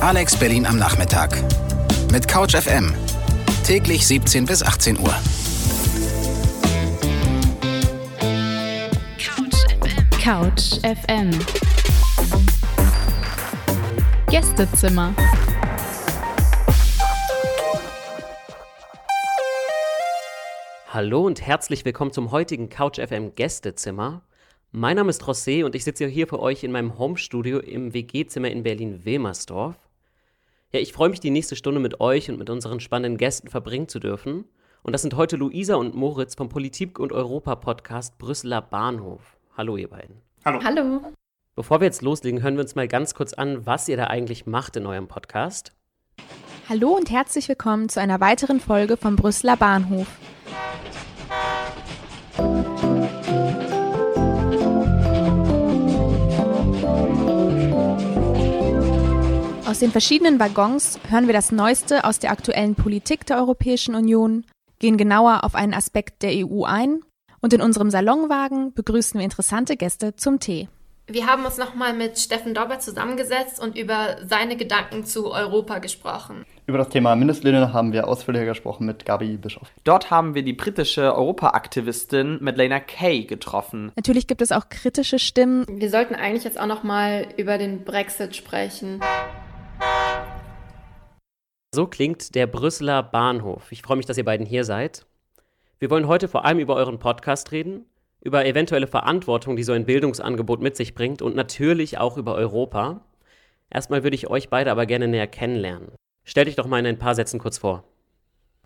Alex Berlin am Nachmittag. Mit Couch FM. Täglich 17 bis 18 Uhr. Couch FM. Gästezimmer. Hallo und herzlich willkommen zum heutigen Couch FM Gästezimmer. Mein Name ist José und ich sitze hier für euch in meinem Homestudio im WG-Zimmer in Berlin-Wilmersdorf. Ja, ich freue mich, die nächste Stunde mit euch und mit unseren spannenden Gästen verbringen zu dürfen. Und das sind heute Luisa und Moritz vom Politik- und Europa-Podcast Brüsseler Bahnhof. Hallo, ihr beiden. Hallo. Hallo. Bevor wir jetzt loslegen, hören wir uns mal ganz kurz an, was ihr da eigentlich macht in eurem Podcast. Hallo und herzlich willkommen zu einer weiteren Folge vom Brüsseler Bahnhof. Aus den verschiedenen Waggons hören wir das Neueste aus der aktuellen Politik der Europäischen Union, gehen genauer auf einen Aspekt der EU ein und in unserem Salonwagen begrüßen wir interessante Gäste zum Tee. Wir haben uns nochmal mit Steffen Dauber zusammengesetzt und über seine Gedanken zu Europa gesprochen. Über das Thema Mindestlöhne haben wir ausführlicher gesprochen mit Gabi Bischof. Dort haben wir die britische Europa-Aktivistin Madeleine Kay getroffen. Natürlich gibt es auch kritische Stimmen. Wir sollten eigentlich jetzt auch nochmal über den Brexit sprechen. So klingt der Brüsseler Bahnhof. Ich freue mich, dass ihr beiden hier seid. Wir wollen heute vor allem über euren Podcast reden, über eventuelle Verantwortung, die so ein Bildungsangebot mit sich bringt und natürlich auch über Europa. Erstmal würde ich euch beide aber gerne näher kennenlernen. Stellt euch doch mal in ein paar Sätzen kurz vor.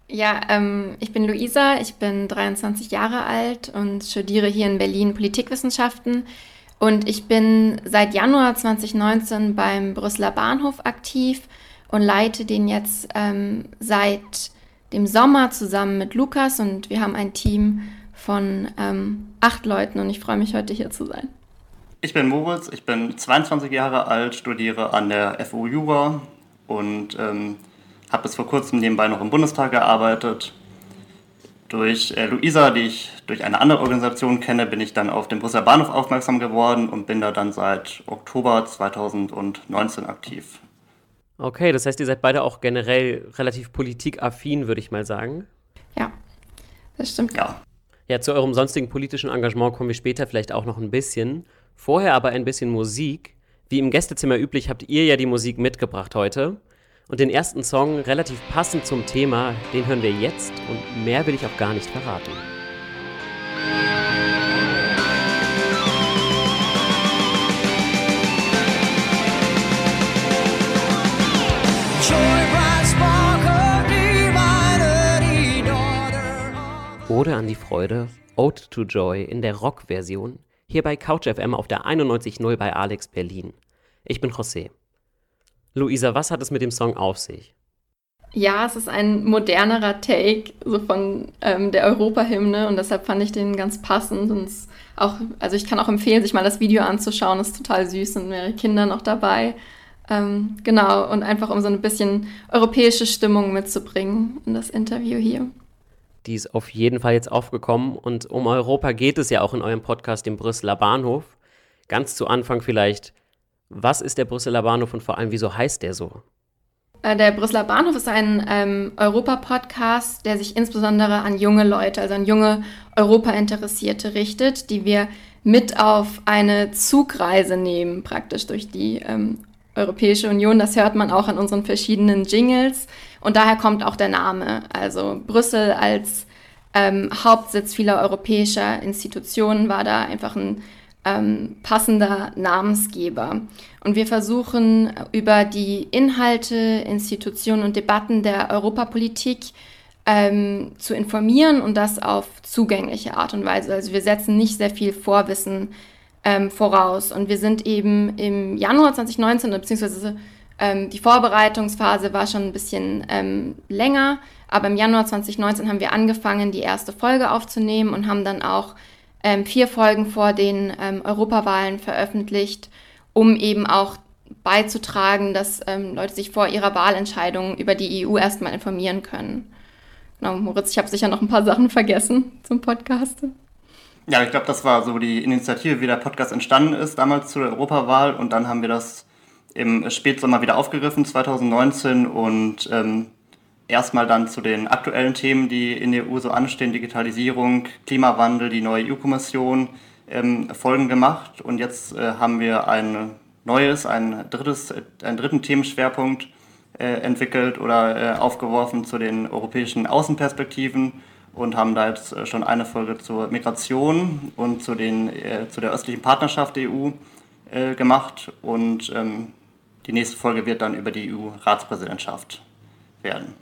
Ja, ähm, ich bin Luisa, ich bin 23 Jahre alt und studiere hier in Berlin Politikwissenschaften. Und ich bin seit Januar 2019 beim Brüsseler Bahnhof aktiv und leite den jetzt ähm, seit dem Sommer zusammen mit Lukas. Und wir haben ein Team von ähm, acht Leuten und ich freue mich heute hier zu sein. Ich bin Moritz, ich bin 22 Jahre alt, studiere an der FU Jura und ähm, habe bis vor kurzem nebenbei noch im Bundestag gearbeitet durch äh, Luisa, die ich durch eine andere Organisation kenne, bin ich dann auf den Brüsseler Bahnhof aufmerksam geworden und bin da dann seit Oktober 2019 aktiv. Okay, das heißt, ihr seid beide auch generell relativ politikaffin, würde ich mal sagen. Ja, das stimmt. Ja. Ja, zu eurem sonstigen politischen Engagement kommen wir später vielleicht auch noch ein bisschen. Vorher aber ein bisschen Musik. Wie im Gästezimmer üblich habt ihr ja die Musik mitgebracht heute. Und den ersten Song, relativ passend zum Thema, den hören wir jetzt und mehr will ich auch gar nicht verraten. Ode an die Freude, Ode to Joy in der Rock-Version, hier bei CouchFM auf der 91.0 bei Alex Berlin. Ich bin José. Luisa, was hat es mit dem Song auf sich? Ja, es ist ein modernerer Take so von ähm, der Europahymne und deshalb fand ich den ganz passend und auch, also ich kann auch empfehlen, sich mal das Video anzuschauen, ist total süß und mehrere Kinder noch dabei. Ähm, genau, und einfach um so ein bisschen europäische Stimmung mitzubringen in das Interview hier. Die ist auf jeden Fall jetzt aufgekommen und um Europa geht es ja auch in eurem Podcast, dem Brüsseler Bahnhof. Ganz zu Anfang vielleicht, was ist der Brüsseler Bahnhof und vor allem, wieso heißt der so? Äh, der Brüsseler Bahnhof ist ein ähm, Europa-Podcast, der sich insbesondere an junge Leute, also an junge Europa-Interessierte richtet, die wir mit auf eine Zugreise nehmen, praktisch durch die ähm, Europäische Union. Das hört man auch an unseren verschiedenen Jingles. Und daher kommt auch der Name. Also Brüssel als ähm, Hauptsitz vieler europäischer Institutionen war da einfach ein ähm, passender Namensgeber. Und wir versuchen über die Inhalte, Institutionen und Debatten der Europapolitik ähm, zu informieren und das auf zugängliche Art und Weise. Also wir setzen nicht sehr viel Vorwissen ähm, voraus. Und wir sind eben im Januar 2019, beziehungsweise ähm, die Vorbereitungsphase war schon ein bisschen ähm, länger, aber im Januar 2019 haben wir angefangen, die erste Folge aufzunehmen und haben dann auch ähm, vier Folgen vor den ähm, Europawahlen veröffentlicht, um eben auch beizutragen, dass ähm, Leute sich vor ihrer Wahlentscheidung über die EU erstmal informieren können. Genau, Moritz, ich habe sicher noch ein paar Sachen vergessen zum Podcast. Ja, ich glaube, das war so die Initiative, wie der Podcast entstanden ist, damals zur Europawahl. Und dann haben wir das im Spätsommer wieder aufgegriffen, 2019, und ähm, erstmal dann zu den aktuellen Themen, die in der EU so anstehen, Digitalisierung, Klimawandel, die neue EU-Kommission, ähm, Folgen gemacht. Und jetzt äh, haben wir ein neues, ein drittes, einen dritten Themenschwerpunkt äh, entwickelt oder äh, aufgeworfen zu den europäischen Außenperspektiven und haben da jetzt äh, schon eine Folge zur Migration und zu, den, äh, zu der östlichen Partnerschaft der EU äh, gemacht. Und ähm, die nächste Folge wird dann über die EU-Ratspräsidentschaft werden.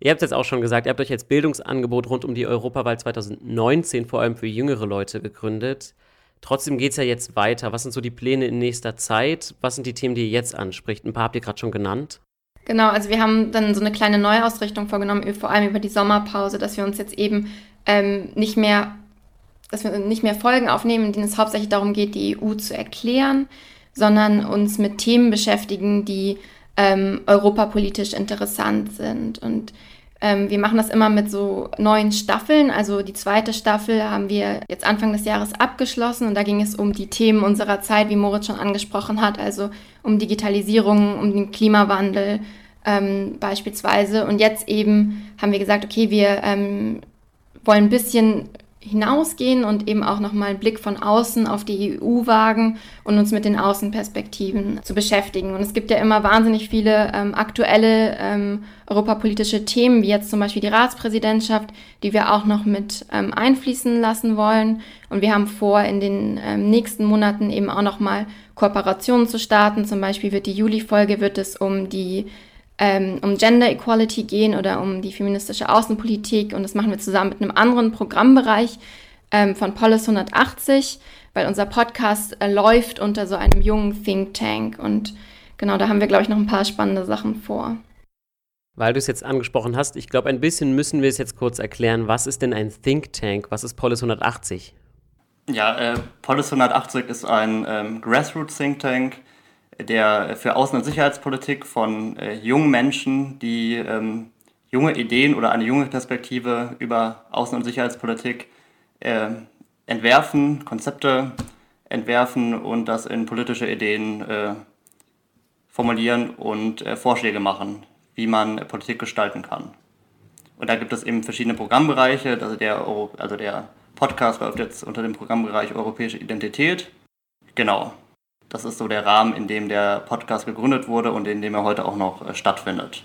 Ihr habt es jetzt auch schon gesagt, ihr habt euch als Bildungsangebot rund um die Europawahl 2019 vor allem für jüngere Leute gegründet. Trotzdem geht es ja jetzt weiter. Was sind so die Pläne in nächster Zeit? Was sind die Themen, die ihr jetzt anspricht? Ein paar habt ihr gerade schon genannt. Genau, also wir haben dann so eine kleine Neuausrichtung vorgenommen, vor allem über die Sommerpause, dass wir uns jetzt eben ähm, nicht mehr, dass wir nicht mehr Folgen aufnehmen, in denen es hauptsächlich darum geht, die EU zu erklären, sondern uns mit Themen beschäftigen, die ähm, europapolitisch interessant sind. Und ähm, wir machen das immer mit so neuen Staffeln. Also die zweite Staffel haben wir jetzt Anfang des Jahres abgeschlossen und da ging es um die Themen unserer Zeit, wie Moritz schon angesprochen hat, also um Digitalisierung, um den Klimawandel ähm, beispielsweise. Und jetzt eben haben wir gesagt, okay, wir ähm, wollen ein bisschen hinausgehen und eben auch nochmal einen Blick von außen auf die EU wagen und uns mit den Außenperspektiven zu beschäftigen. Und es gibt ja immer wahnsinnig viele ähm, aktuelle ähm, europapolitische Themen, wie jetzt zum Beispiel die Ratspräsidentschaft, die wir auch noch mit ähm, einfließen lassen wollen. Und wir haben vor, in den ähm, nächsten Monaten eben auch nochmal Kooperationen zu starten. Zum Beispiel wird die Juli-Folge, wird es um die ähm, um Gender Equality gehen oder um die feministische Außenpolitik. Und das machen wir zusammen mit einem anderen Programmbereich ähm, von Polis 180, weil unser Podcast äh, läuft unter so einem jungen Think Tank. Und genau, da haben wir, glaube ich, noch ein paar spannende Sachen vor. Weil du es jetzt angesprochen hast, ich glaube, ein bisschen müssen wir es jetzt kurz erklären. Was ist denn ein Think Tank? Was ist Polis 180? Ja, äh, Polis 180 ist ein ähm, Grassroots Think Tank, der für Außen- und Sicherheitspolitik von äh, jungen Menschen, die ähm, junge Ideen oder eine junge Perspektive über Außen- und Sicherheitspolitik äh, entwerfen, Konzepte entwerfen und das in politische Ideen äh, formulieren und äh, Vorschläge machen, wie man Politik gestalten kann. Und da gibt es eben verschiedene Programmbereiche. Also der, also der Podcast läuft jetzt unter dem Programmbereich Europäische Identität. Genau. Das ist so der Rahmen, in dem der Podcast gegründet wurde und in dem er heute auch noch äh, stattfindet.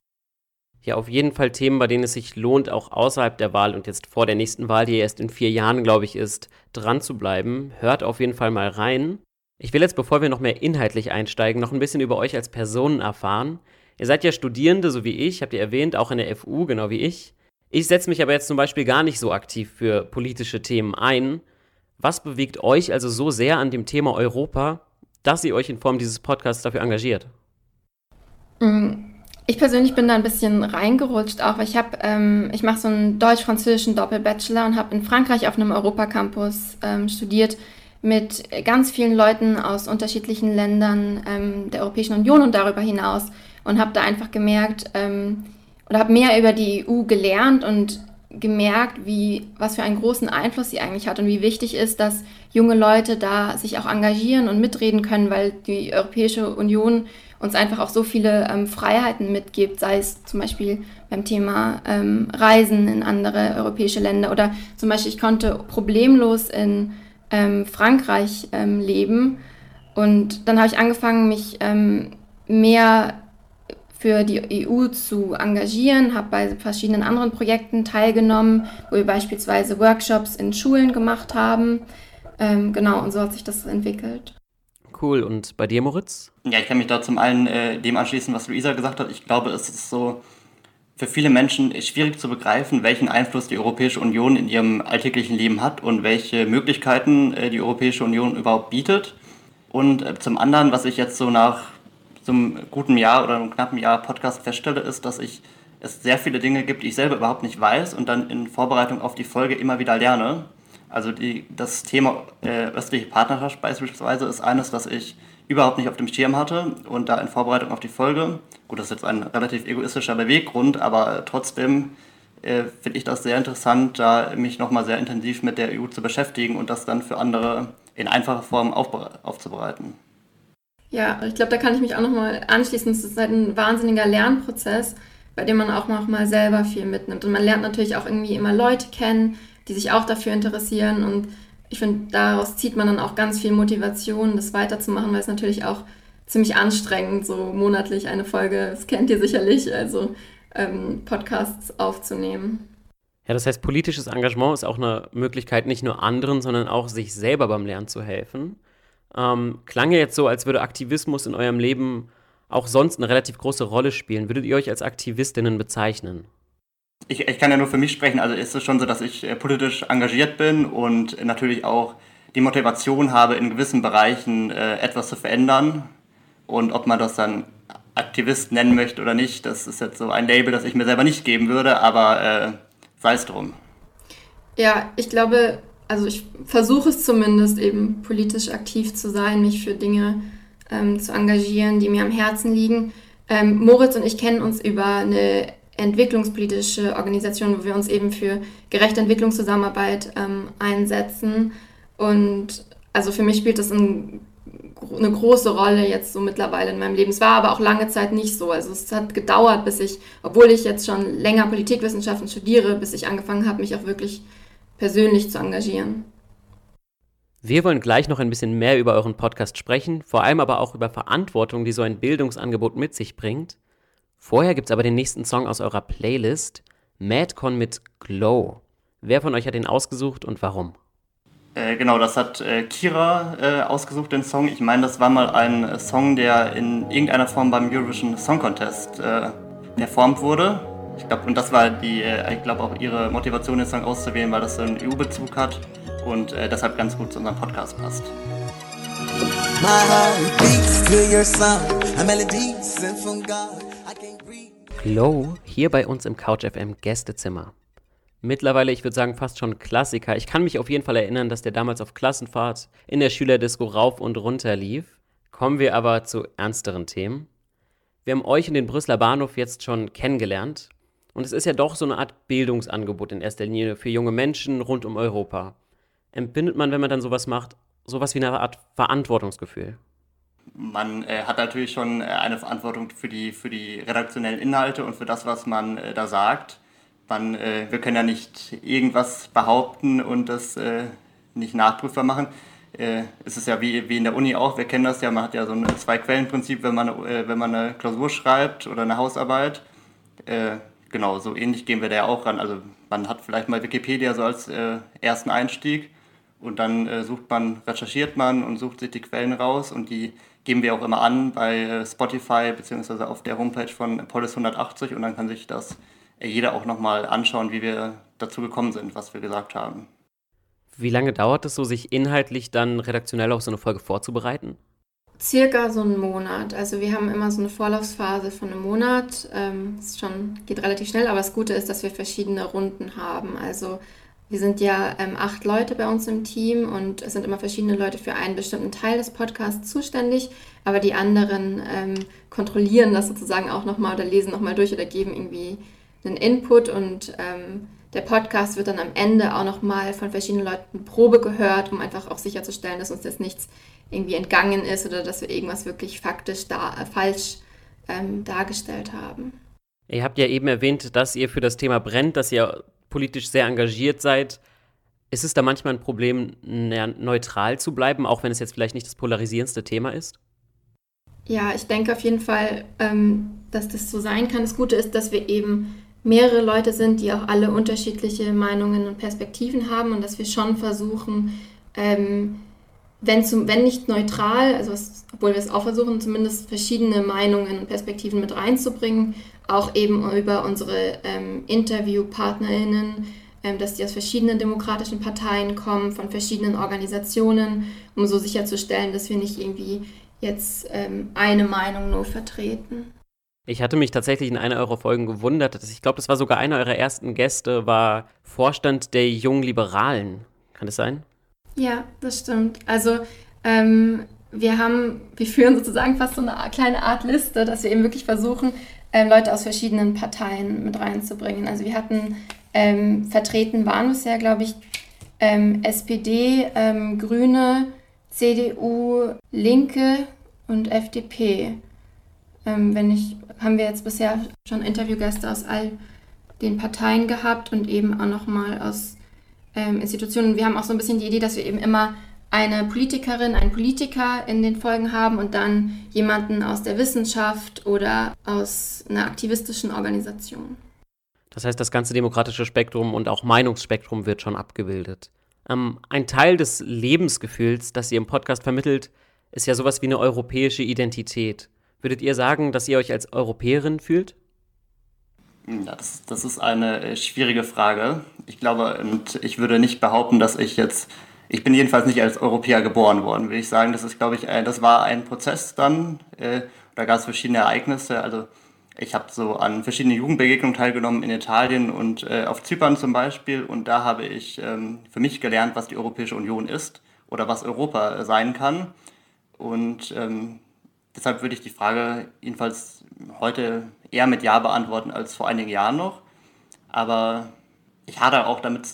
Ja, auf jeden Fall Themen, bei denen es sich lohnt, auch außerhalb der Wahl und jetzt vor der nächsten Wahl, die erst in vier Jahren, glaube ich, ist, dran zu bleiben. Hört auf jeden Fall mal rein. Ich will jetzt, bevor wir noch mehr inhaltlich einsteigen, noch ein bisschen über euch als Personen erfahren. Ihr seid ja Studierende, so wie ich, habt ihr erwähnt, auch in der FU, genau wie ich. Ich setze mich aber jetzt zum Beispiel gar nicht so aktiv für politische Themen ein. Was bewegt euch also so sehr an dem Thema Europa, dass ihr euch in Form dieses Podcasts dafür engagiert? Mm, ich persönlich bin da ein bisschen reingerutscht, auch weil ich habe, ähm, ich mache so einen deutsch-französischen Doppelbachelor und habe in Frankreich auf einem Europacampus ähm, studiert mit ganz vielen Leuten aus unterschiedlichen Ländern ähm, der Europäischen Union und darüber hinaus und habe da einfach gemerkt ähm, oder habe mehr über die EU gelernt und gemerkt, wie, was für einen großen Einfluss sie eigentlich hat und wie wichtig ist, dass junge Leute da sich auch engagieren und mitreden können, weil die Europäische Union uns einfach auch so viele ähm, Freiheiten mitgibt, sei es zum Beispiel beim Thema ähm, Reisen in andere europäische Länder oder zum Beispiel ich konnte problemlos in ähm, Frankreich ähm, leben und dann habe ich angefangen, mich ähm, mehr für die EU zu engagieren, habe bei verschiedenen anderen Projekten teilgenommen, wo wir beispielsweise Workshops in Schulen gemacht haben. Ähm, genau, und so hat sich das entwickelt. Cool. Und bei dir, Moritz? Ja, ich kann mich da zum einen äh, dem anschließen, was Luisa gesagt hat. Ich glaube, es ist so für viele Menschen schwierig zu begreifen, welchen Einfluss die Europäische Union in ihrem alltäglichen Leben hat und welche Möglichkeiten äh, die Europäische Union überhaupt bietet. Und äh, zum anderen, was ich jetzt so nach zum guten Jahr oder einem knappen Jahr Podcast feststelle, ist, dass ich es sehr viele Dinge gibt, die ich selber überhaupt nicht weiß und dann in Vorbereitung auf die Folge immer wieder lerne. Also die, das Thema äh, östliche Partnerschaft beispielsweise ist eines, was ich überhaupt nicht auf dem Schirm hatte und da in Vorbereitung auf die Folge, gut, das ist jetzt ein relativ egoistischer Beweggrund, aber trotzdem äh, finde ich das sehr interessant, da mich nochmal sehr intensiv mit der EU zu beschäftigen und das dann für andere in einfacher Form aufzubereiten. Ja, ich glaube, da kann ich mich auch nochmal anschließen. Es ist halt ein wahnsinniger Lernprozess, bei dem man auch nochmal selber viel mitnimmt. Und man lernt natürlich auch irgendwie immer Leute kennen, die sich auch dafür interessieren. Und ich finde, daraus zieht man dann auch ganz viel Motivation, das weiterzumachen, weil es natürlich auch ziemlich anstrengend, so monatlich eine Folge, das kennt ihr sicherlich, also ähm, Podcasts aufzunehmen. Ja, das heißt, politisches Engagement ist auch eine Möglichkeit, nicht nur anderen, sondern auch sich selber beim Lernen zu helfen. Ähm, klang ja jetzt so, als würde Aktivismus in eurem Leben auch sonst eine relativ große Rolle spielen. Würdet ihr euch als Aktivistinnen bezeichnen? Ich, ich kann ja nur für mich sprechen. Also ist es schon so, dass ich äh, politisch engagiert bin und natürlich auch die Motivation habe, in gewissen Bereichen äh, etwas zu verändern. Und ob man das dann Aktivist nennen möchte oder nicht, das ist jetzt so ein Label, das ich mir selber nicht geben würde, aber äh, sei es drum. Ja, ich glaube, also ich versuche es zumindest eben politisch aktiv zu sein, mich für Dinge ähm, zu engagieren, die mir am Herzen liegen. Ähm, Moritz und ich kennen uns über eine entwicklungspolitische Organisation, wo wir uns eben für gerechte Entwicklungszusammenarbeit ähm, einsetzen. Und also für mich spielt das ein, eine große Rolle jetzt so mittlerweile in meinem Leben. Es war aber auch lange Zeit nicht so. Also es hat gedauert, bis ich, obwohl ich jetzt schon länger Politikwissenschaften studiere, bis ich angefangen habe, mich auch wirklich persönlich zu engagieren. Wir wollen gleich noch ein bisschen mehr über euren Podcast sprechen, vor allem aber auch über Verantwortung, die so ein Bildungsangebot mit sich bringt. Vorher gibt es aber den nächsten Song aus eurer Playlist, Madcon mit Glow. Wer von euch hat den ausgesucht und warum? Äh, genau, das hat äh, Kira äh, ausgesucht, den Song. Ich meine, das war mal ein Song, der in irgendeiner Form beim Eurovision Song Contest äh, performt wurde. Ich glaube, und das war die, äh, ich glaube auch ihre Motivation, den Song auszuwählen, weil das so einen EU-Bezug hat und deshalb ganz gut zu unserem Podcast passt. Glow hier bei uns im Couch FM Gästezimmer. Mittlerweile, ich würde sagen, fast schon Klassiker. Ich kann mich auf jeden Fall erinnern, dass der damals auf Klassenfahrt in der Schülerdisco rauf und runter lief. Kommen wir aber zu ernsteren Themen. Wir haben euch in den Brüsseler Bahnhof jetzt schon kennengelernt und es ist ja doch so eine Art Bildungsangebot in erster Linie für junge Menschen rund um Europa. Empfindet man, wenn man dann sowas macht, sowas wie eine Art Verantwortungsgefühl? Man äh, hat natürlich schon äh, eine Verantwortung für die, für die redaktionellen Inhalte und für das, was man äh, da sagt. Man, äh, wir können ja nicht irgendwas behaupten und das äh, nicht nachprüfbar machen. Äh, es ist ja wie, wie in der Uni auch, wir kennen das ja, man hat ja so ein Zwei-Quellen-Prinzip, wenn, man, wenn man eine Klausur schreibt oder eine Hausarbeit genau, so ähnlich gehen wir da ja auch ran. Also man hat vielleicht mal Wikipedia so als ersten Einstieg und dann äh, sucht man, recherchiert man und sucht sich die Quellen raus und die geben wir auch immer an bei äh, Spotify bzw. auf der Homepage von Polis 180 und dann kann sich das äh, jeder auch nochmal anschauen, wie wir dazu gekommen sind, was wir gesagt haben. Wie lange dauert es so, sich inhaltlich dann redaktionell auf so eine Folge vorzubereiten? Circa so einen Monat. Also wir haben immer so eine Vorlaufsphase von einem Monat. Ähm, ist schon, geht relativ schnell, aber das Gute ist, dass wir verschiedene Runden haben. Also wir sind ja ähm, acht Leute bei uns im Team und es sind immer verschiedene Leute für einen bestimmten Teil des Podcasts zuständig, aber die anderen ähm, kontrollieren das sozusagen auch nochmal oder lesen nochmal durch oder geben irgendwie einen Input und ähm, der Podcast wird dann am Ende auch nochmal von verschiedenen Leuten Probe gehört, um einfach auch sicherzustellen, dass uns jetzt nichts irgendwie entgangen ist oder dass wir irgendwas wirklich faktisch da, äh, falsch ähm, dargestellt haben. Ihr habt ja eben erwähnt, dass ihr für das Thema brennt, dass ihr politisch sehr engagiert seid. Ist es da manchmal ein Problem, neutral zu bleiben, auch wenn es jetzt vielleicht nicht das polarisierendste Thema ist? Ja, ich denke auf jeden Fall, ähm, dass das so sein kann. Das Gute ist, dass wir eben mehrere Leute sind, die auch alle unterschiedliche Meinungen und Perspektiven haben und dass wir schon versuchen, ähm, wenn, zum, wenn nicht neutral, also was, obwohl wir es auch versuchen, zumindest verschiedene Meinungen und Perspektiven mit reinzubringen, auch eben über unsere ähm, InterviewpartnerInnen, ähm, dass die aus verschiedenen demokratischen Parteien kommen, von verschiedenen Organisationen, um so sicherzustellen, dass wir nicht irgendwie jetzt ähm, eine Meinung nur vertreten. Ich hatte mich tatsächlich in einer eurer Folgen gewundert, dass ich glaube, das war sogar einer eurer ersten Gäste, war Vorstand der Jungen Liberalen. Kann das sein? Ja, das stimmt. Also ähm, wir haben, wir führen sozusagen fast so eine kleine Art Liste, dass wir eben wirklich versuchen, ähm, Leute aus verschiedenen Parteien mit reinzubringen. Also wir hatten ähm, vertreten waren bisher, glaube ich, ähm, SPD, ähm, Grüne, CDU, Linke und FDP. Ähm, wenn ich, haben wir jetzt bisher schon Interviewgäste aus all den Parteien gehabt und eben auch nochmal aus ähm, Institutionen. Wir haben auch so ein bisschen die Idee, dass wir eben immer eine Politikerin, einen Politiker in den Folgen haben und dann jemanden aus der Wissenschaft oder aus einer aktivistischen Organisation. Das heißt, das ganze demokratische Spektrum und auch Meinungsspektrum wird schon abgebildet. Ähm, ein Teil des Lebensgefühls, das ihr im Podcast vermittelt, ist ja sowas wie eine europäische Identität. Würdet ihr sagen, dass ihr euch als Europäerin fühlt? Ja, das, das ist eine äh, schwierige Frage. Ich glaube, und ich würde nicht behaupten, dass ich jetzt, ich bin jedenfalls nicht als Europäer geboren worden, würde ich sagen. Das ist, glaube ich, ein, das war ein Prozess dann. Äh, da gab es verschiedene Ereignisse. Also ich habe so an verschiedenen Jugendbegegnungen teilgenommen in Italien und äh, auf Zypern zum Beispiel. Und da habe ich ähm, für mich gelernt, was die Europäische Union ist oder was Europa sein kann. Und ähm, deshalb würde ich die Frage jedenfalls heute eher mit Ja beantworten als vor einigen Jahren noch. Aber ich hadere auch damit,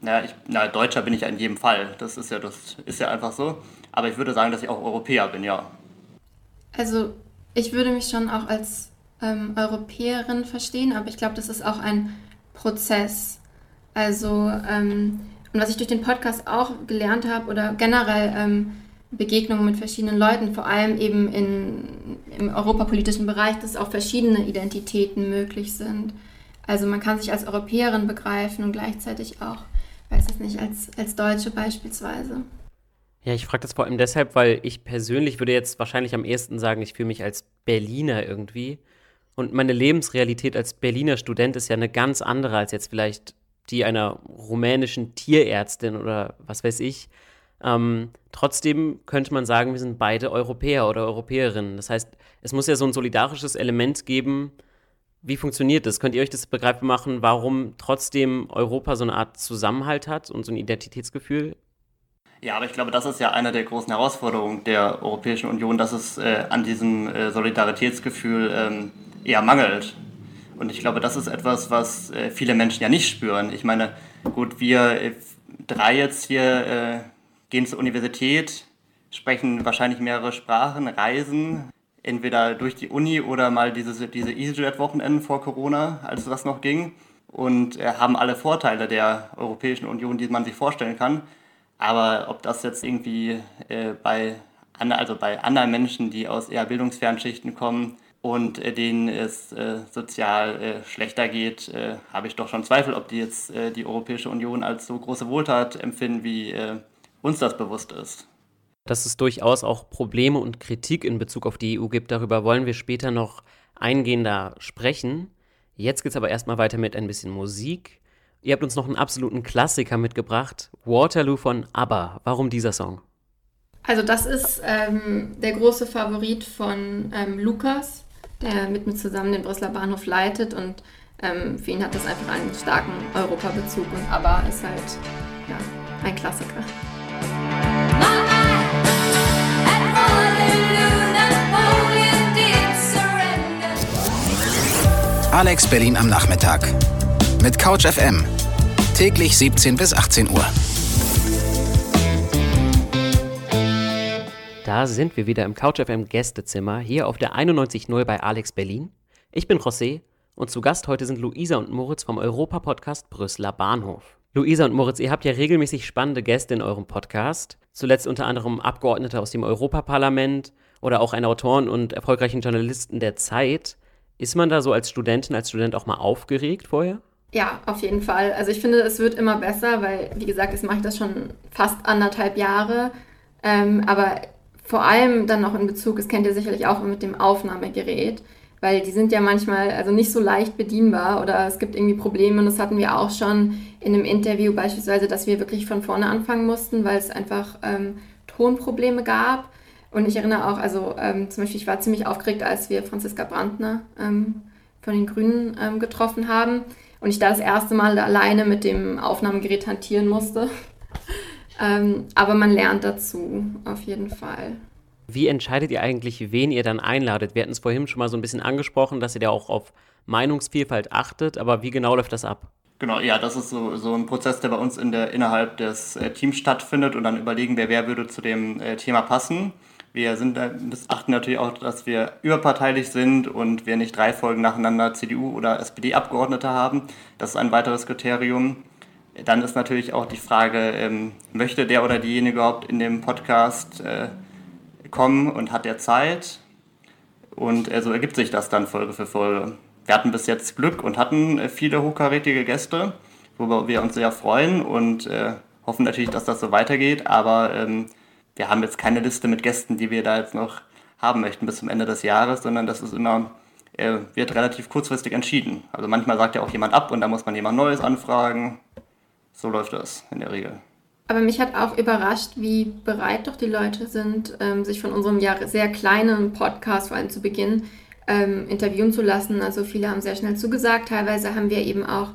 naja, ich, na, Deutscher bin ich ja in jedem Fall. Das ist ja, das ist ja einfach so. Aber ich würde sagen, dass ich auch Europäer bin, ja. Also ich würde mich schon auch als ähm, Europäerin verstehen, aber ich glaube, das ist auch ein Prozess. Also, ähm, und was ich durch den Podcast auch gelernt habe oder generell ähm, Begegnungen mit verschiedenen Leuten, vor allem eben in, im europapolitischen Bereich, dass auch verschiedene Identitäten möglich sind. Also man kann sich als Europäerin begreifen und gleichzeitig auch, weiß ich nicht, als, als Deutsche beispielsweise. Ja, ich frage das vor allem deshalb, weil ich persönlich würde jetzt wahrscheinlich am ehesten sagen, ich fühle mich als Berliner irgendwie. Und meine Lebensrealität als Berliner Student ist ja eine ganz andere als jetzt vielleicht die einer rumänischen Tierärztin oder was weiß ich. Ähm, trotzdem könnte man sagen, wir sind beide Europäer oder Europäerinnen. Das heißt, es muss ja so ein solidarisches Element geben. Wie funktioniert das? Könnt ihr euch das begreifbar machen, warum trotzdem Europa so eine Art Zusammenhalt hat und so ein Identitätsgefühl? Ja, aber ich glaube, das ist ja eine der großen Herausforderungen der Europäischen Union, dass es äh, an diesem äh, Solidaritätsgefühl ähm, eher mangelt. Und ich glaube, das ist etwas, was äh, viele Menschen ja nicht spüren. Ich meine, gut, wir äh, drei jetzt hier äh, gehen zur Universität, sprechen wahrscheinlich mehrere Sprachen, reisen, entweder durch die Uni oder mal diese, diese EasyJet-Wochenenden vor Corona, als das noch ging. Und äh, haben alle Vorteile der Europäischen Union, die man sich vorstellen kann. Aber ob das jetzt irgendwie äh, bei, also bei anderen Menschen, die aus eher bildungsfernen Schichten kommen, und äh, denen es äh, sozial äh, schlechter geht, habe ich doch schon Zweifel, ob die jetzt die Europäische Union als so große Wohltat empfinden, wie uns das bewusst ist. Dass es durchaus auch Probleme und Kritik in Bezug auf die EU gibt, darüber wollen wir später noch eingehender sprechen. Jetzt geht es aber erstmal weiter mit ein bisschen Musik. Ihr habt uns noch einen absoluten Klassiker mitgebracht, Waterloo von ABBA. Warum dieser Song? Also das ist ähm, der große Favorit von ähm, Lukas, der mit mir zusammen den Brüsseler Bahnhof leitet und ähm, für ihn hat das einfach einen starken Europabezug und aber ist halt ja, ein Klassiker. Alex Berlin am Nachmittag. Mit Couch FM. Täglich 17 bis 18 Uhr. Da sind wir wieder im CouchFM Gästezimmer, hier auf der 91.0 bei Alex Berlin. Ich bin José und zu Gast heute sind Luisa und Moritz vom Europa-Podcast Brüsseler Bahnhof. Luisa und Moritz, ihr habt ja regelmäßig spannende Gäste in eurem Podcast. Zuletzt unter anderem Abgeordnete aus dem Europaparlament oder auch einen Autoren und erfolgreichen Journalisten der Zeit. Ist man da so als Studentin, als Student auch mal aufgeregt vorher? Ja, auf jeden Fall. Also ich finde, es wird immer besser, weil, wie gesagt, jetzt mache ich das schon fast anderthalb Jahre. Ähm, aber vor allem dann noch in Bezug, das kennt ihr sicherlich auch mit dem Aufnahmegerät, weil die sind ja manchmal also nicht so leicht bedienbar oder es gibt irgendwie Probleme und das hatten wir auch schon in einem Interview beispielsweise, dass wir wirklich von vorne anfangen mussten, weil es einfach ähm, Tonprobleme gab. Und ich erinnere auch, also ähm, zum Beispiel, ich war ziemlich aufgeregt, als wir Franziska Brandner ähm, von den Grünen ähm, getroffen haben und ich da das erste Mal alleine mit dem Aufnahmegerät hantieren musste. Ähm, aber man lernt dazu, auf jeden Fall. Wie entscheidet ihr eigentlich, wen ihr dann einladet? Wir hatten es vorhin schon mal so ein bisschen angesprochen, dass ihr da auch auf Meinungsvielfalt achtet, aber wie genau läuft das ab? Genau, ja, das ist so, so ein Prozess, der bei uns in der, innerhalb des äh, Teams stattfindet und dann überlegen wir, wer würde zu dem äh, Thema passen. Wir sind, achten natürlich auch, dass wir überparteilich sind und wir nicht drei Folgen nacheinander CDU oder SPD-Abgeordnete haben. Das ist ein weiteres Kriterium. Dann ist natürlich auch die Frage, ähm, möchte der oder diejenige überhaupt in dem Podcast äh, kommen und hat der Zeit? Und so ergibt sich das dann Folge für Folge. Wir hatten bis jetzt Glück und hatten äh, viele hochkarätige Gäste, worüber wir uns sehr freuen und äh, hoffen natürlich, dass das so weitergeht. Aber ähm, wir haben jetzt keine Liste mit Gästen, die wir da jetzt noch haben möchten bis zum Ende des Jahres, sondern das ist immer, äh, wird relativ kurzfristig entschieden. Also manchmal sagt ja auch jemand ab und da muss man jemand Neues anfragen. So läuft das in der Regel. Aber mich hat auch überrascht, wie bereit doch die Leute sind, ähm, sich von unserem ja sehr kleinen Podcast, vor allem zu Beginn, ähm, interviewen zu lassen. Also viele haben sehr schnell zugesagt. Teilweise haben wir eben auch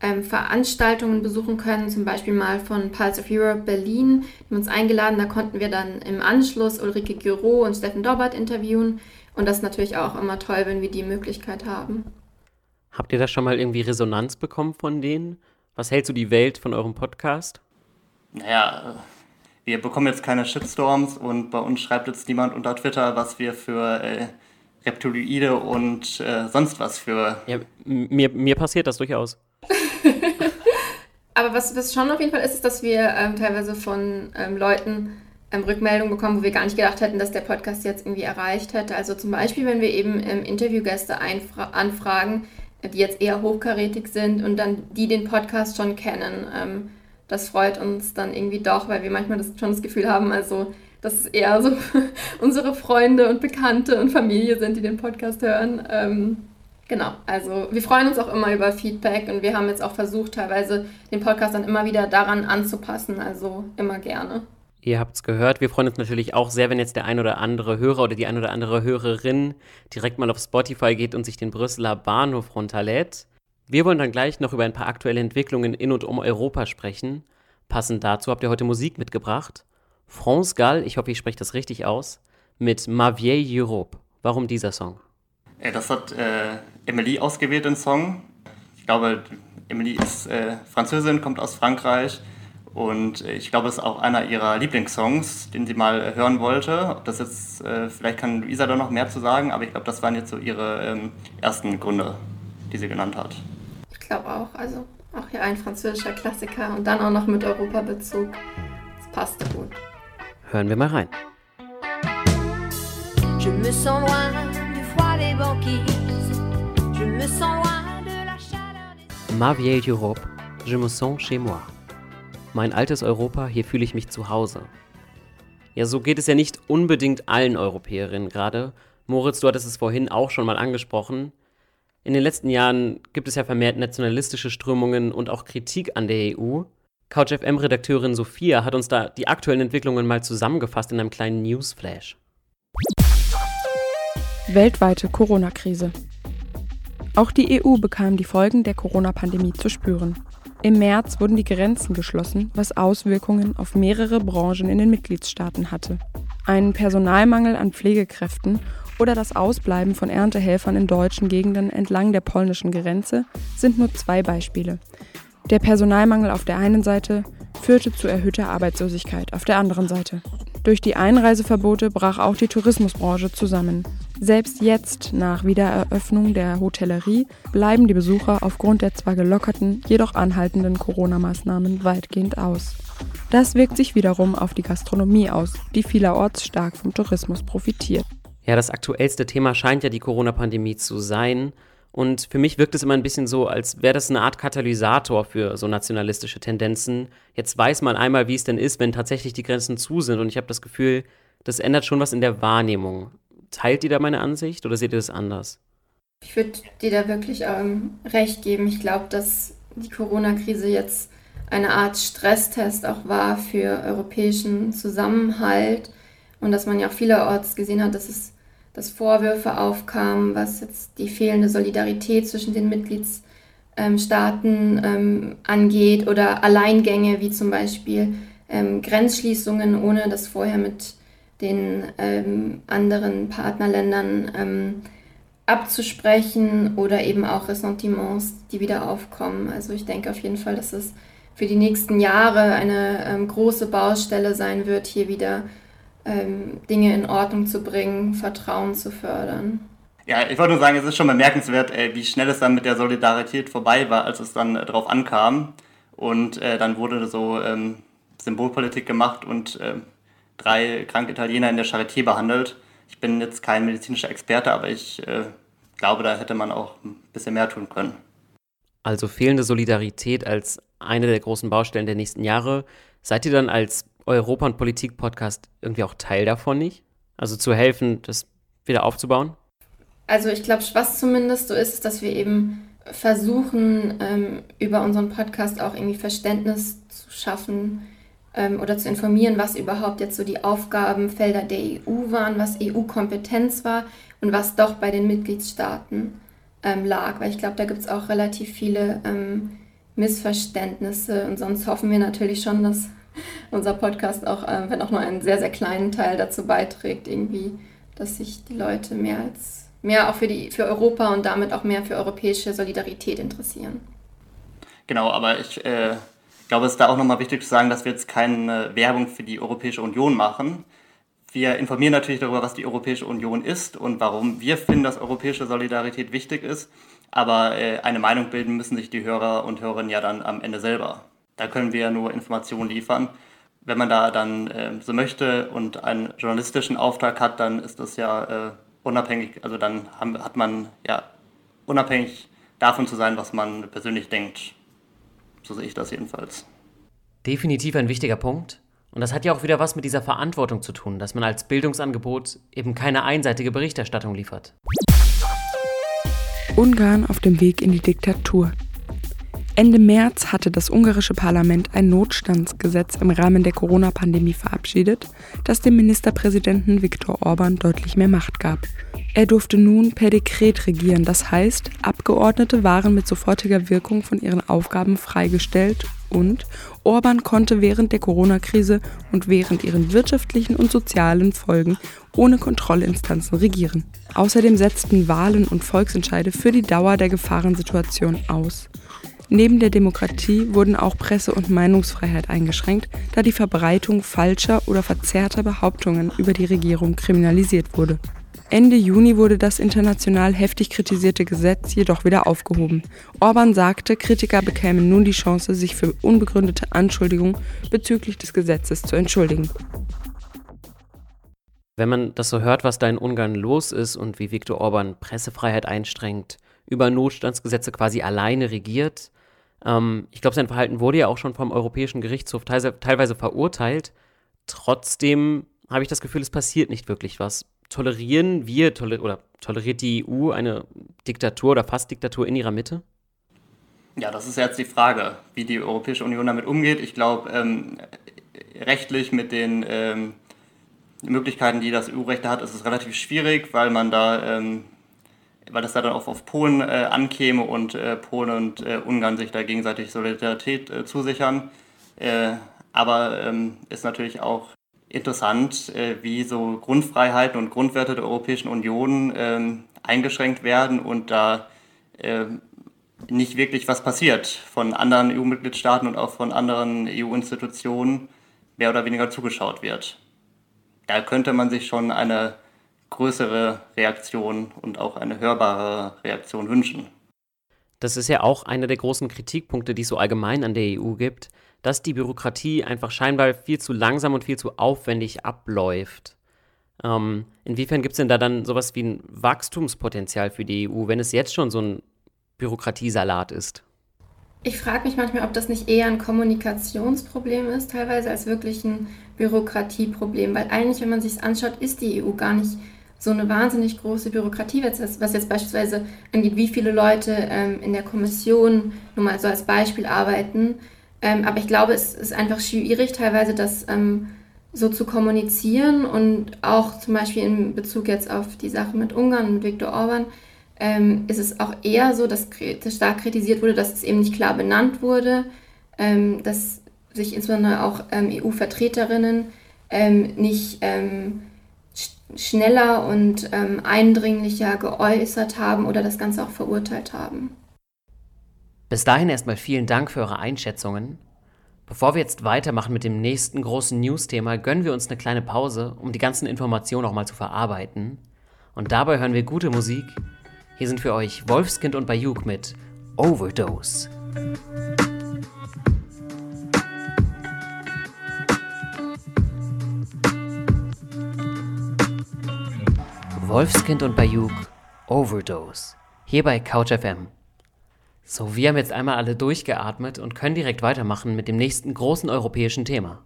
ähm, Veranstaltungen besuchen können, zum Beispiel mal von Pulse of Europe Berlin. Die uns eingeladen, da konnten wir dann im Anschluss Ulrike Giro und Steffen Dobbert interviewen. Und das ist natürlich auch immer toll, wenn wir die Möglichkeit haben. Habt ihr da schon mal irgendwie Resonanz bekommen von denen? Was hält so die Welt von eurem Podcast? Naja, wir bekommen jetzt keine Shitstorms und bei uns schreibt jetzt niemand unter Twitter, was wir für äh, Reptiloide und äh, sonst was für. Ja, mir, mir passiert das durchaus. Aber was, was schon auf jeden Fall ist, ist, dass wir ähm, teilweise von ähm, Leuten ähm, Rückmeldungen bekommen, wo wir gar nicht gedacht hätten, dass der Podcast jetzt irgendwie erreicht hätte. Also zum Beispiel, wenn wir eben ähm, Interviewgäste anfragen, die jetzt eher hochkarätig sind und dann die den Podcast schon kennen. Das freut uns dann irgendwie doch, weil wir manchmal das, schon das Gefühl haben, also dass es eher so unsere Freunde und Bekannte und Familie sind, die den Podcast hören. Ähm, genau, also wir freuen uns auch immer über Feedback und wir haben jetzt auch versucht, teilweise den Podcast dann immer wieder daran anzupassen, also immer gerne. Ihr habt es gehört. Wir freuen uns natürlich auch sehr, wenn jetzt der ein oder andere Hörer oder die ein oder andere Hörerin direkt mal auf Spotify geht und sich den Brüsseler Bahnhof runterlädt. Wir wollen dann gleich noch über ein paar aktuelle Entwicklungen in und um Europa sprechen. Passend dazu habt ihr heute Musik mitgebracht. France Gall, ich hoffe, ich spreche das richtig aus, mit Ma Vieille Europe. Warum dieser Song? Das hat äh, Emily ausgewählt, den Song. Ich glaube, Emily ist äh, Französin, kommt aus Frankreich und ich glaube, es ist auch einer ihrer Lieblingssongs, den sie mal hören wollte. Ob das jetzt, äh, vielleicht kann Luisa da noch mehr zu sagen, aber ich glaube, das waren jetzt so ihre ähm, ersten Gründe, die sie genannt hat. Ich glaube auch. Also auch hier ein französischer Klassiker und dann auch noch mit Europabezug. Das passt gut. Hören wir mal rein. Je me sens loin du froid des banquises. Je me sens loin de la chaleur des... Ma vieille Europe, je me sens chez moi. Mein altes Europa, hier fühle ich mich zu Hause. Ja, so geht es ja nicht unbedingt allen Europäerinnen gerade. Moritz, du hattest es vorhin auch schon mal angesprochen. In den letzten Jahren gibt es ja vermehrt nationalistische Strömungen und auch Kritik an der EU. CouchFM-Redakteurin Sophia hat uns da die aktuellen Entwicklungen mal zusammengefasst in einem kleinen Newsflash. Weltweite Corona-Krise. Auch die EU bekam die Folgen der Corona-Pandemie zu spüren. Im März wurden die Grenzen geschlossen, was Auswirkungen auf mehrere Branchen in den Mitgliedstaaten hatte. Ein Personalmangel an Pflegekräften oder das Ausbleiben von Erntehelfern in deutschen Gegenden entlang der polnischen Grenze sind nur zwei Beispiele. Der Personalmangel auf der einen Seite führte zu erhöhter Arbeitslosigkeit auf der anderen Seite. Durch die Einreiseverbote brach auch die Tourismusbranche zusammen. Selbst jetzt, nach Wiedereröffnung der Hotellerie, bleiben die Besucher aufgrund der zwar gelockerten, jedoch anhaltenden Corona-Maßnahmen weitgehend aus. Das wirkt sich wiederum auf die Gastronomie aus, die vielerorts stark vom Tourismus profitiert. Ja, das aktuellste Thema scheint ja die Corona-Pandemie zu sein. Und für mich wirkt es immer ein bisschen so, als wäre das eine Art Katalysator für so nationalistische Tendenzen. Jetzt weiß man einmal, wie es denn ist, wenn tatsächlich die Grenzen zu sind. Und ich habe das Gefühl, das ändert schon was in der Wahrnehmung. Teilt ihr da meine Ansicht oder seht ihr das anders? Ich würde dir da wirklich ähm, recht geben. Ich glaube, dass die Corona-Krise jetzt eine Art Stresstest auch war für europäischen Zusammenhalt und dass man ja auch vielerorts gesehen hat, dass es dass Vorwürfe aufkamen, was jetzt die fehlende Solidarität zwischen den Mitgliedstaaten ähm, angeht oder Alleingänge wie zum Beispiel ähm, Grenzschließungen, ohne das vorher mit den ähm, anderen Partnerländern ähm, abzusprechen oder eben auch Ressentiments, die wieder aufkommen. Also ich denke auf jeden Fall, dass es für die nächsten Jahre eine ähm, große Baustelle sein wird, hier wieder ähm, Dinge in Ordnung zu bringen, Vertrauen zu fördern. Ja, ich wollte nur sagen, es ist schon bemerkenswert, äh, wie schnell es dann mit der Solidarität vorbei war, als es dann äh, drauf ankam. Und äh, dann wurde so ähm, Symbolpolitik gemacht und äh, drei kranke Italiener in der Charité behandelt. Ich bin jetzt kein medizinischer Experte, aber ich äh, glaube, da hätte man auch ein bisschen mehr tun können. Also fehlende Solidarität als eine der großen Baustellen der nächsten Jahre. Seid ihr dann als Europa- und Politik-Podcast irgendwie auch Teil davon nicht? Also zu helfen, das wieder aufzubauen? Also ich glaube, was zumindest so ist, ist, dass wir eben versuchen, ähm, über unseren Podcast auch irgendwie Verständnis zu schaffen ähm, oder zu informieren, was überhaupt jetzt so die Aufgabenfelder der EU waren, was EU-Kompetenz war und was doch bei den Mitgliedstaaten ähm, lag. Weil ich glaube, da gibt es auch relativ viele ähm, Missverständnisse und sonst hoffen wir natürlich schon, dass unser Podcast auch, äh, wenn auch nur einen sehr, sehr kleinen Teil dazu beiträgt, irgendwie, dass sich die Leute mehr als mehr auch für, die, für Europa und damit auch mehr für europäische Solidarität interessieren. Genau, aber ich äh, glaube, es ist da auch nochmal wichtig zu sagen, dass wir jetzt keine Werbung für die Europäische Union machen. Wir informieren natürlich darüber, was die Europäische Union ist und warum wir finden, dass europäische Solidarität wichtig ist. Aber äh, eine Meinung bilden müssen sich die Hörer und Hörerinnen ja dann am Ende selber. Da können wir ja nur Informationen liefern. Wenn man da dann äh, so möchte und einen journalistischen Auftrag hat, dann ist das ja äh, unabhängig, also dann haben, hat man ja unabhängig davon zu sein, was man persönlich denkt. So sehe ich das jedenfalls. Definitiv ein wichtiger Punkt. Und das hat ja auch wieder was mit dieser Verantwortung zu tun, dass man als Bildungsangebot eben keine einseitige Berichterstattung liefert. Ungarn auf dem Weg in die Diktatur. Ende März hatte das ungarische Parlament ein Notstandsgesetz im Rahmen der Corona-Pandemie verabschiedet, das dem Ministerpräsidenten Viktor Orban deutlich mehr Macht gab. Er durfte nun per Dekret regieren, das heißt, Abgeordnete waren mit sofortiger Wirkung von ihren Aufgaben freigestellt und Orban konnte während der Corona-Krise und während ihren wirtschaftlichen und sozialen Folgen ohne Kontrollinstanzen regieren. Außerdem setzten Wahlen und Volksentscheide für die Dauer der Gefahrensituation aus. Neben der Demokratie wurden auch Presse- und Meinungsfreiheit eingeschränkt, da die Verbreitung falscher oder verzerrter Behauptungen über die Regierung kriminalisiert wurde. Ende Juni wurde das international heftig kritisierte Gesetz jedoch wieder aufgehoben. Orban sagte, Kritiker bekämen nun die Chance, sich für unbegründete Anschuldigungen bezüglich des Gesetzes zu entschuldigen. Wenn man das so hört, was da in Ungarn los ist und wie Viktor Orban Pressefreiheit einstrengt, über Notstandsgesetze quasi alleine regiert, ähm, ich glaube, sein Verhalten wurde ja auch schon vom Europäischen Gerichtshof teilweise verurteilt. Trotzdem habe ich das Gefühl, es passiert nicht wirklich was. Tolerieren wir toler oder toleriert die EU eine Diktatur oder fast Diktatur in ihrer Mitte? Ja, das ist jetzt die Frage, wie die Europäische Union damit umgeht. Ich glaube, ähm, rechtlich mit den ähm, Möglichkeiten, die das EU-Recht hat, ist es relativ schwierig, weil man da ähm, weil das da dann auch auf Polen äh, ankäme und äh, Polen und äh, Ungarn sich da gegenseitig Solidarität äh, zusichern. Äh, aber ähm, ist natürlich auch interessant, äh, wie so Grundfreiheiten und Grundwerte der Europäischen Union ähm, eingeschränkt werden und da nicht wirklich was passiert von anderen EU-Mitgliedstaaten und auch von anderen EU-Institutionen mehr oder weniger zugeschaut wird. Da könnte man sich schon eine größere Reaktion und auch eine hörbare Reaktion wünschen. Das ist ja auch einer der großen Kritikpunkte, die es so allgemein an der EU gibt, dass die Bürokratie einfach scheinbar viel zu langsam und viel zu aufwendig abläuft. Ähm, inwiefern gibt es denn da dann sowas wie ein Wachstumspotenzial für die EU, wenn es jetzt schon so ein Bürokratiesalat ist? Ich frage mich manchmal, ob das nicht eher ein Kommunikationsproblem ist, teilweise als wirklich ein Bürokratieproblem, weil eigentlich, wenn man sich anschaut, ist die EU gar nicht so eine wahnsinnig große Bürokratie, was jetzt beispielsweise angeht, wie viele Leute ähm, in der Kommission nur mal so als Beispiel arbeiten. Ähm, aber ich glaube, es ist einfach schwierig, teilweise das ähm, so zu kommunizieren und auch zum Beispiel in Bezug jetzt auf die Sache mit Ungarn und Viktor Orban ähm, ist es auch eher so, dass stark kritisiert wurde, dass es eben nicht klar benannt wurde, ähm, dass sich insbesondere auch ähm, EU-Vertreterinnen nicht schneller und ähm, eindringlicher geäußert haben oder das Ganze auch verurteilt haben. Bis dahin erstmal vielen Dank für eure Einschätzungen. Bevor wir jetzt weitermachen mit dem nächsten großen News-Thema, gönnen wir uns eine kleine Pause, um die ganzen Informationen auch mal zu verarbeiten. Und dabei hören wir gute Musik. Hier sind für euch Wolfskind und Bayuk mit Overdose. Wolfskind und Bayuk Overdose. Hier bei Couch FM. So, wir haben jetzt einmal alle durchgeatmet und können direkt weitermachen mit dem nächsten großen europäischen Thema.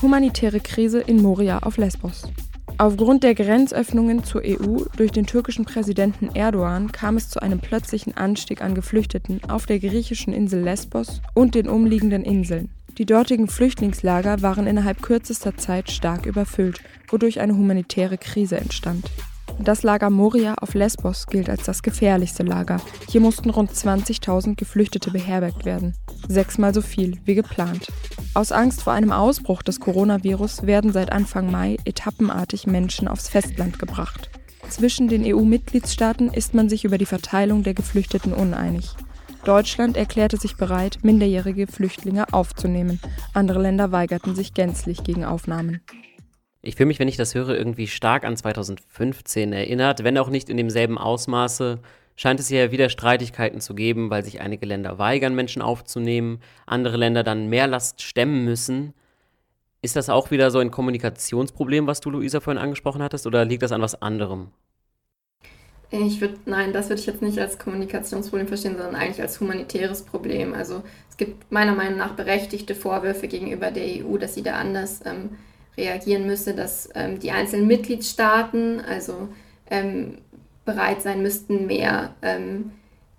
Humanitäre Krise in Moria auf Lesbos. Aufgrund der Grenzöffnungen zur EU durch den türkischen Präsidenten Erdogan kam es zu einem plötzlichen Anstieg an Geflüchteten auf der griechischen Insel Lesbos und den umliegenden Inseln. Die dortigen Flüchtlingslager waren innerhalb kürzester Zeit stark überfüllt, wodurch eine humanitäre Krise entstand. Das Lager Moria auf Lesbos gilt als das gefährlichste Lager. Hier mussten rund 20.000 Geflüchtete beherbergt werden. Sechsmal so viel wie geplant. Aus Angst vor einem Ausbruch des Coronavirus werden seit Anfang Mai etappenartig Menschen aufs Festland gebracht. Zwischen den EU-Mitgliedstaaten ist man sich über die Verteilung der Geflüchteten uneinig. Deutschland erklärte sich bereit, minderjährige Flüchtlinge aufzunehmen. Andere Länder weigerten sich gänzlich gegen Aufnahmen. Ich fühle mich, wenn ich das höre, irgendwie stark an 2015 erinnert, wenn auch nicht in demselben Ausmaße. Scheint es ja wieder Streitigkeiten zu geben, weil sich einige Länder weigern, Menschen aufzunehmen, andere Länder dann mehr Last stemmen müssen. Ist das auch wieder so ein Kommunikationsproblem, was du, Luisa, vorhin angesprochen hattest, oder liegt das an was anderem? Ich würde, nein, das würde ich jetzt nicht als Kommunikationsproblem verstehen, sondern eigentlich als humanitäres Problem. Also es gibt meiner Meinung nach berechtigte Vorwürfe gegenüber der EU, dass sie da anders ähm, reagieren müsse, dass ähm, die einzelnen Mitgliedstaaten also ähm, bereit sein müssten, mehr ähm,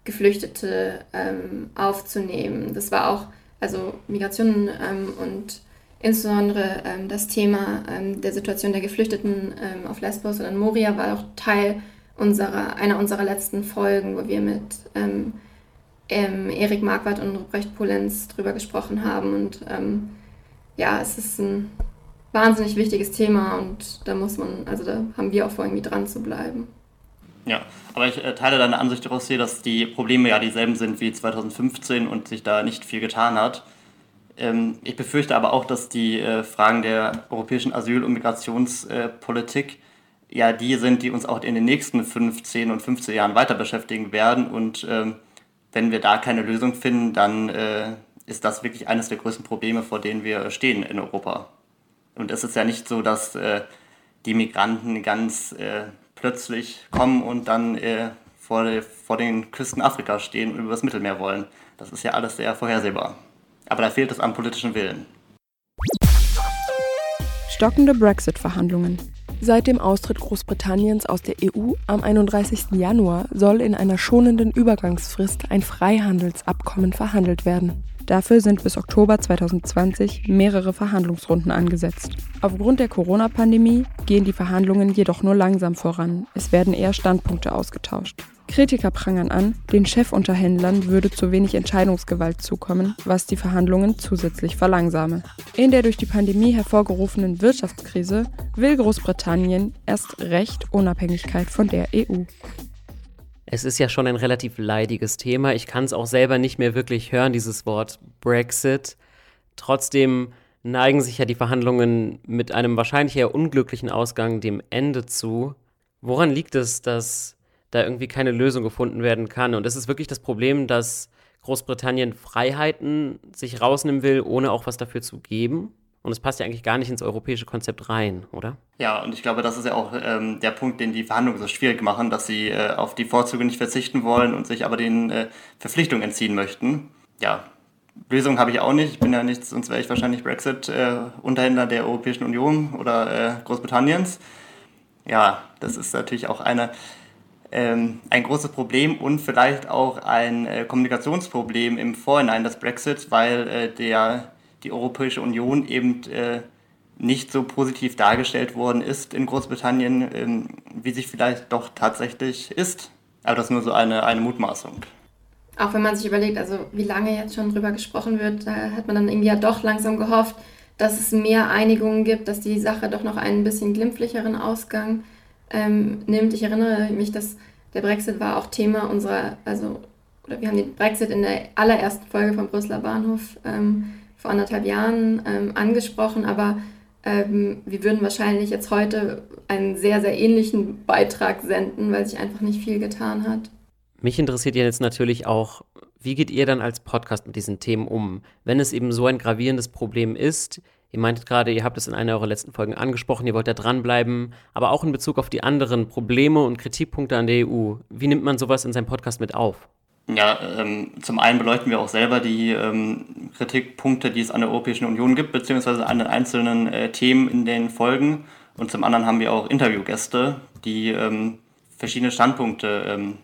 Geflüchtete ähm, aufzunehmen. Das war auch, also Migration ähm, und insbesondere das Thema der Situation der Geflüchteten auf Lesbos und in Moria war auch Teil unserer, einer unserer letzten Folgen, wo wir mit Erik Marquardt und Ruprecht Polenz drüber gesprochen haben. Und ja, es ist ein wahnsinnig wichtiges Thema und da muss man, also da haben wir auch vor, irgendwie dran zu bleiben. Ja, aber ich äh, teile deine Ansicht, Rossi, dass die Probleme ja dieselben sind wie 2015 und sich da nicht viel getan hat. Ähm, ich befürchte aber auch, dass die äh, Fragen der europäischen Asyl- und Migrationspolitik äh, ja die sind, die uns auch in den nächsten 15 und 15 Jahren weiter beschäftigen werden. Und ähm, wenn wir da keine Lösung finden, dann äh, ist das wirklich eines der größten Probleme, vor denen wir stehen in Europa. Und es ist ja nicht so, dass äh, die Migranten ganz äh, plötzlich kommen und dann äh, vor, vor den Küsten Afrikas stehen und über das Mittelmeer wollen. Das ist ja alles sehr vorhersehbar. Aber da fehlt es am politischen Willen. Stockende Brexit-Verhandlungen. Seit dem Austritt Großbritanniens aus der EU am 31. Januar soll in einer schonenden Übergangsfrist ein Freihandelsabkommen verhandelt werden. Dafür sind bis Oktober 2020 mehrere Verhandlungsrunden angesetzt. Aufgrund der Corona-Pandemie gehen die Verhandlungen jedoch nur langsam voran. Es werden eher Standpunkte ausgetauscht. Kritiker prangern an, den Chefunterhändlern würde zu wenig Entscheidungsgewalt zukommen, was die Verhandlungen zusätzlich verlangsame. In der durch die Pandemie hervorgerufenen Wirtschaftskrise will Großbritannien erst recht Unabhängigkeit von der EU. Es ist ja schon ein relativ leidiges Thema. Ich kann es auch selber nicht mehr wirklich hören, dieses Wort Brexit. Trotzdem neigen sich ja die Verhandlungen mit einem wahrscheinlich eher unglücklichen Ausgang dem Ende zu. Woran liegt es, dass da irgendwie keine Lösung gefunden werden kann? Und ist es wirklich das Problem, dass Großbritannien Freiheiten sich rausnehmen will, ohne auch was dafür zu geben? Und es passt ja eigentlich gar nicht ins europäische Konzept rein, oder? Ja, und ich glaube, das ist ja auch ähm, der Punkt, den die Verhandlungen so schwierig machen, dass sie äh, auf die Vorzüge nicht verzichten wollen und sich aber den äh, Verpflichtungen entziehen möchten. Ja, Lösung habe ich auch nicht. Ich bin ja nicht, sonst wäre ich wahrscheinlich Brexit-Unterhändler äh, der Europäischen Union oder äh, Großbritanniens. Ja, das ist natürlich auch eine, ähm, ein großes Problem und vielleicht auch ein äh, Kommunikationsproblem im Vorhinein des Brexit, weil äh, der die Europäische Union eben äh, nicht so positiv dargestellt worden ist in Großbritannien, ähm, wie sich vielleicht doch tatsächlich ist. Aber das ist nur so eine, eine Mutmaßung. Auch wenn man sich überlegt, also wie lange jetzt schon drüber gesprochen wird, da hat man dann irgendwie ja doch langsam gehofft, dass es mehr Einigungen gibt, dass die Sache doch noch einen bisschen glimpflicheren Ausgang ähm, nimmt. Ich erinnere mich, dass der Brexit war auch Thema unserer, also oder wir haben den Brexit in der allerersten Folge vom Brüsseler Bahnhof ähm, vor anderthalb Jahren ähm, angesprochen, aber ähm, wir würden wahrscheinlich jetzt heute einen sehr, sehr ähnlichen Beitrag senden, weil sich einfach nicht viel getan hat. Mich interessiert jetzt natürlich auch, wie geht ihr dann als Podcast mit diesen Themen um? Wenn es eben so ein gravierendes Problem ist, ihr meintet gerade, ihr habt es in einer eurer letzten Folgen angesprochen, ihr wollt da dranbleiben, aber auch in Bezug auf die anderen Probleme und Kritikpunkte an der EU. Wie nimmt man sowas in seinem Podcast mit auf? Ja, ähm, zum einen beleuchten wir auch selber die ähm, Kritikpunkte, die es an der Europäischen Union gibt, beziehungsweise an den einzelnen äh, Themen in den Folgen. Und zum anderen haben wir auch Interviewgäste, die ähm, verschiedene Standpunkte ähm,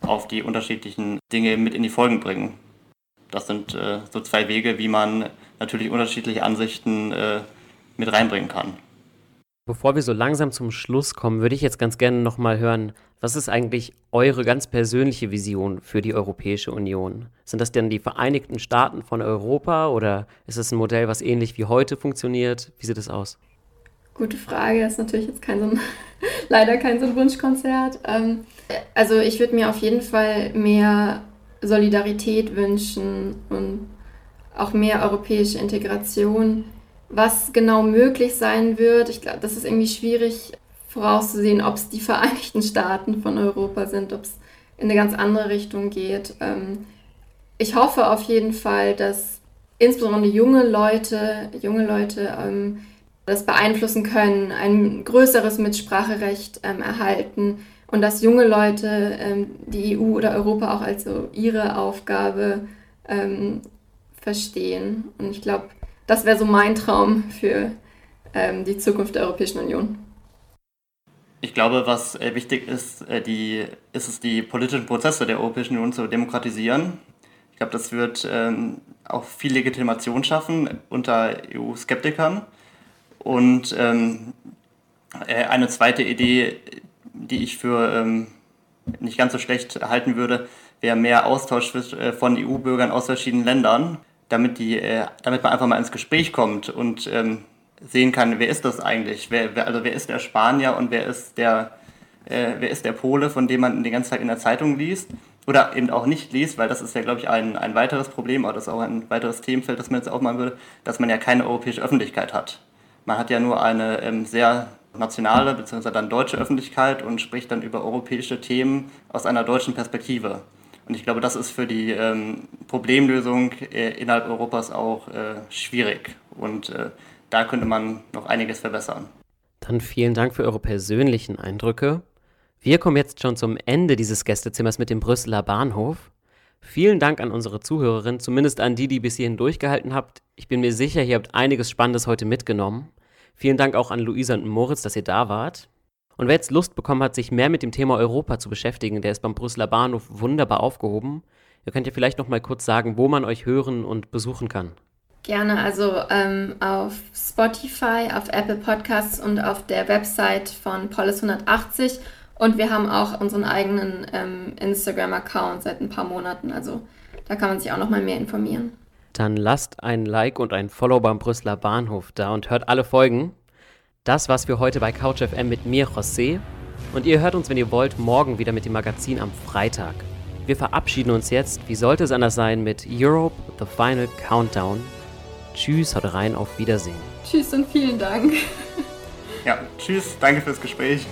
auf die unterschiedlichen Dinge mit in die Folgen bringen. Das sind äh, so zwei Wege, wie man natürlich unterschiedliche Ansichten äh, mit reinbringen kann. Bevor wir so langsam zum Schluss kommen, würde ich jetzt ganz gerne nochmal hören, was ist eigentlich eure ganz persönliche Vision für die Europäische Union? Sind das denn die Vereinigten Staaten von Europa oder ist es ein Modell, was ähnlich wie heute funktioniert? Wie sieht es aus? Gute Frage, das ist natürlich jetzt kein so ein, leider kein so ein Wunschkonzert. Ähm, also ich würde mir auf jeden Fall mehr Solidarität wünschen und auch mehr europäische Integration was genau möglich sein wird, ich glaube, das ist irgendwie schwierig vorauszusehen, ob es die Vereinigten Staaten von Europa sind, ob es in eine ganz andere Richtung geht. Ähm, ich hoffe auf jeden Fall, dass insbesondere junge Leute, junge Leute ähm, das beeinflussen können, ein größeres Mitspracherecht ähm, erhalten und dass junge Leute die EU oder Europa auch als so ihre Aufgabe verstehen. Und ich glaube, das wäre so mein Traum für ähm, die Zukunft der Europäischen Union. Ich glaube, was äh, wichtig ist, äh, die, ist es, die politischen Prozesse der Europäischen Union zu demokratisieren. Ich glaube, das wird ähm, auch viel Legitimation schaffen unter EU-Skeptikern. Und ähm, äh, eine zweite Idee, die ich für ähm, nicht ganz so schlecht halten würde, wäre mehr Austausch äh, von EU-Bürgern aus verschiedenen Ländern damit, die, äh, damit man einfach mal ins Gespräch kommt und ähm, sehen kann, wer ist das eigentlich? Wer, wer, also wer ist der Spanier und wer ist der, äh, wer ist der Pole, von dem man die ganze Zeit in der Zeitung liest? Oder eben auch nicht liest, weil das ist ja, glaube ich, ein, ein weiteres Problem, oder das ist auch ein weiteres Themenfeld, das man jetzt aufmachen würde, dass man ja keine europäische Öffentlichkeit hat. Man hat ja nur eine ähm, sehr nationale bzw. dann deutsche Öffentlichkeit und spricht dann über europäische Themen aus einer deutschen Perspektive. Und ich glaube, das ist für die ähm, Problemlösung äh, innerhalb Europas auch äh, schwierig. Und äh, da könnte man noch einiges verbessern. Dann vielen Dank für eure persönlichen Eindrücke. Wir kommen jetzt schon zum Ende dieses Gästezimmers mit dem Brüsseler Bahnhof. Vielen Dank an unsere Zuhörerinnen, zumindest an die, die bis hierhin durchgehalten habt. Ich bin mir sicher, ihr habt einiges Spannendes heute mitgenommen. Vielen Dank auch an Luisa und Moritz, dass ihr da wart. Und wer jetzt Lust bekommen hat, sich mehr mit dem Thema Europa zu beschäftigen, der ist beim Brüsseler Bahnhof wunderbar aufgehoben. Ihr könnt ja vielleicht noch mal kurz sagen, wo man euch hören und besuchen kann. Gerne, also ähm, auf Spotify, auf Apple Podcasts und auf der Website von Polis 180. Und wir haben auch unseren eigenen ähm, Instagram-Account seit ein paar Monaten. Also da kann man sich auch noch mal mehr informieren. Dann lasst ein Like und ein Follow beim Brüsseler Bahnhof da und hört alle Folgen. Das war's für heute bei CouchFM mit mir, José. Und ihr hört uns, wenn ihr wollt, morgen wieder mit dem Magazin am Freitag. Wir verabschieden uns jetzt, wie sollte es anders sein, mit Europe, The Final Countdown. Tschüss, haut rein, auf Wiedersehen. Tschüss und vielen Dank. Ja, tschüss, danke fürs Gespräch.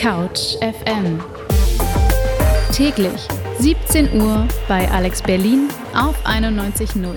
Couch FM Täglich 17 Uhr bei Alex Berlin auf 91.0.